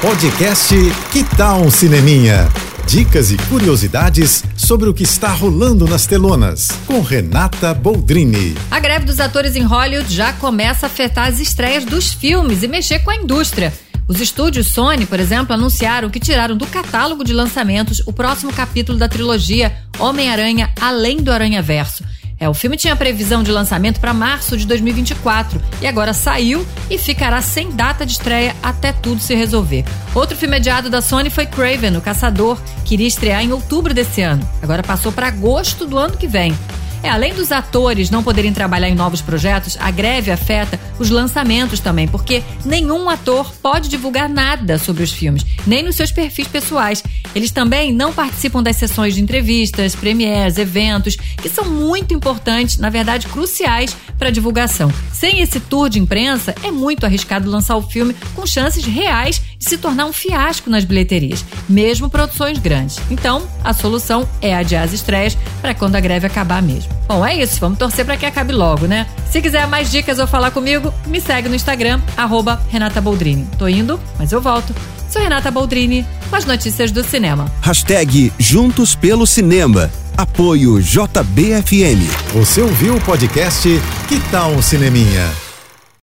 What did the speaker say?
Podcast Que Tal um Cineminha? Dicas e curiosidades sobre o que está rolando nas telonas, com Renata Boldrini. A greve dos atores em Hollywood já começa a afetar as estreias dos filmes e mexer com a indústria. Os estúdios Sony, por exemplo, anunciaram que tiraram do catálogo de lançamentos o próximo capítulo da trilogia Homem-Aranha Além do Aranha Verso. É, o filme tinha previsão de lançamento para março de 2024 e agora saiu e ficará sem data de estreia até tudo se resolver. Outro filme adiado da Sony foi Craven, o Caçador, que iria estrear em outubro desse ano. Agora passou para agosto do ano que vem. É, além dos atores não poderem trabalhar em novos projetos, a greve afeta os lançamentos também, porque nenhum ator pode divulgar nada sobre os filmes, nem nos seus perfis pessoais. Eles também não participam das sessões de entrevistas, premieres, eventos, que são muito importantes, na verdade cruciais para a divulgação. Sem esse tour de imprensa, é muito arriscado lançar o filme com chances reais de se tornar um fiasco nas bilheterias, mesmo produções grandes. Então, a solução é adiar as estreias para quando a greve acabar mesmo. Bom, é isso. Vamos torcer para que acabe logo, né? Se quiser mais dicas ou falar comigo, me segue no Instagram, arroba Renata Boldrini. Tô indo, mas eu volto. Sou Renata Boldrini, com as notícias do cinema. Hashtag Juntos pelo Cinema. Apoio JBFM. Você ouviu o podcast Que Tal um Cineminha?